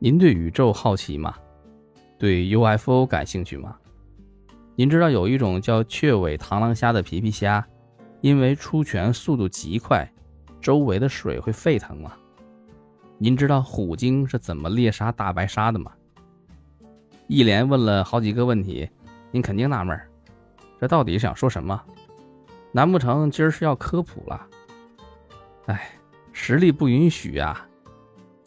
您对宇宙好奇吗？对 UFO 感兴趣吗？您知道有一种叫雀尾螳螂虾的皮皮虾，因为出拳速度极快，周围的水会沸腾吗？您知道虎鲸是怎么猎杀大白鲨的吗？一连问了好几个问题，您肯定纳闷这到底想说什么？难不成今儿是要科普了？哎，实力不允许啊！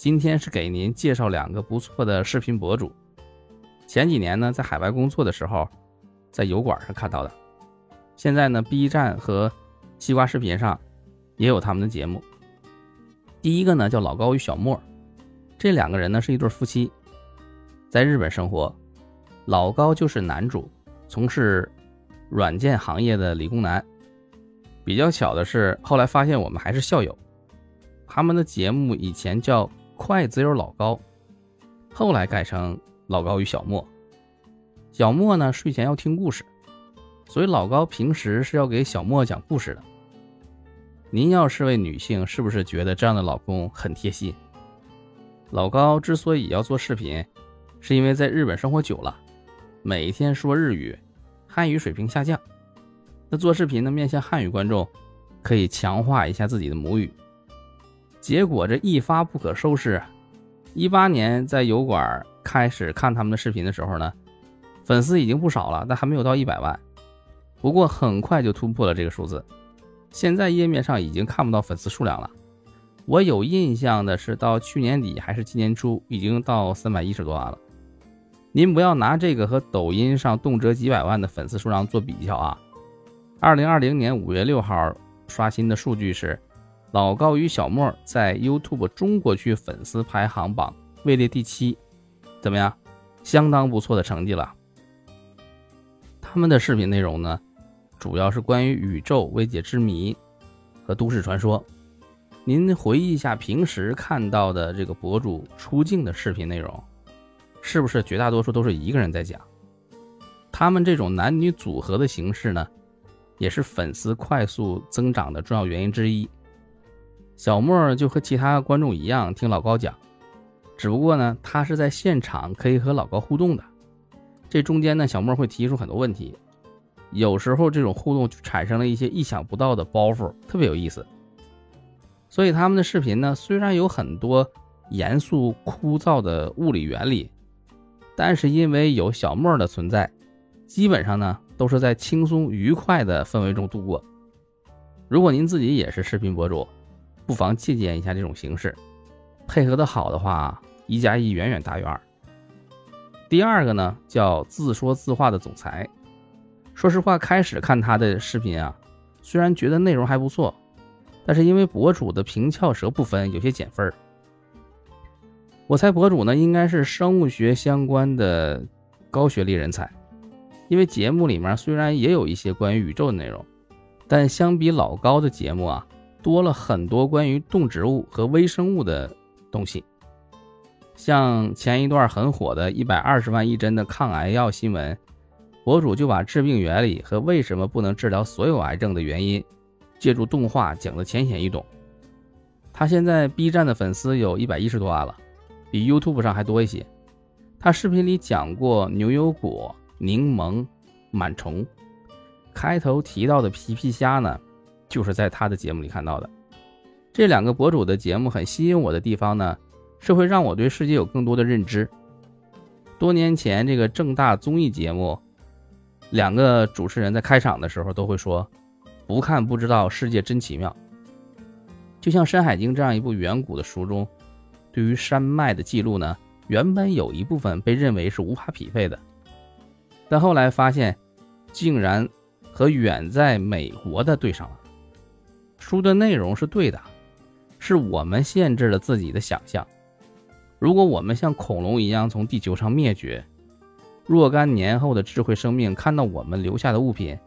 今天是给您介绍两个不错的视频博主。前几年呢，在海外工作的时候，在油管上看到的。现在呢，B 站和西瓜视频上也有他们的节目。第一个呢叫老高与小莫，这两个人呢是一对夫妻，在日本生活。老高就是男主，从事软件行业的理工男。比较巧的是，后来发现我们还是校友。他们的节目以前叫。快只有老高，后来改成老高与小莫。小莫呢睡前要听故事，所以老高平时是要给小莫讲故事的。您要是位女性，是不是觉得这样的老公很贴心？老高之所以要做视频，是因为在日本生活久了，每天说日语，汉语水平下降。那做视频呢，面向汉语观众，可以强化一下自己的母语。结果这一发不可收拾，一八年在油管开始看他们的视频的时候呢，粉丝已经不少了，但还没有到一百万。不过很快就突破了这个数字，现在页面上已经看不到粉丝数量了。我有印象的是到去年底还是今年初，已经到三百一十多万了。您不要拿这个和抖音上动辄几百万的粉丝数量做比较啊！二零二零年五月六号刷新的数据是。老高与小莫在 YouTube 中国区粉丝排行榜位列第七，怎么样？相当不错的成绩了。他们的视频内容呢，主要是关于宇宙未解之谜和都市传说。您回忆一下平时看到的这个博主出镜的视频内容，是不是绝大多数都是一个人在讲？他们这种男女组合的形式呢，也是粉丝快速增长的重要原因之一。小莫就和其他观众一样听老高讲，只不过呢，他是在现场可以和老高互动的。这中间呢，小莫会提出很多问题，有时候这种互动就产生了一些意想不到的包袱，特别有意思。所以他们的视频呢，虽然有很多严肃枯燥的物理原理，但是因为有小莫的存在，基本上呢都是在轻松愉快的氛围中度过。如果您自己也是视频博主，不妨借鉴一下这种形式，配合的好的话，一加一远远大于二。第二个呢，叫自说自话的总裁。说实话，开始看他的视频啊，虽然觉得内容还不错，但是因为博主的平翘舌不分，有些减分儿。我猜博主呢应该是生物学相关的高学历人才，因为节目里面虽然也有一些关于宇宙的内容，但相比老高的节目啊。多了很多关于动植物和微生物的东西，像前一段很火的一百二十万一针的抗癌药新闻，博主就把治病原理和为什么不能治疗所有癌症的原因，借助动画讲得浅显易懂。他现在 B 站的粉丝有一百一十多万了，比 YouTube 上还多一些。他视频里讲过牛油果、柠檬、螨虫，开头提到的皮皮虾呢？就是在他的节目里看到的，这两个博主的节目很吸引我的地方呢，是会让我对世界有更多的认知。多年前这个正大综艺节目，两个主持人在开场的时候都会说：“不看不知道世界真奇妙。”就像《山海经》这样一部远古的书中，对于山脉的记录呢，原本有一部分被认为是无法匹配的，但后来发现，竟然和远在美国的对上了。书的内容是对的，是我们限制了自己的想象。如果我们像恐龙一样从地球上灭绝，若干年后的智慧生命看到我们留下的物品，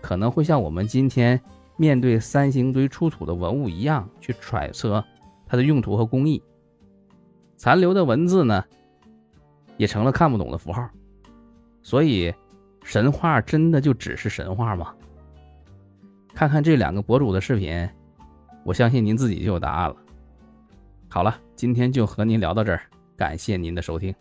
可能会像我们今天面对三星堆出土的文物一样去揣测它的用途和工艺。残留的文字呢，也成了看不懂的符号。所以，神话真的就只是神话吗？看看这两个博主的视频，我相信您自己就有答案了。好了，今天就和您聊到这儿。感谢您的收听。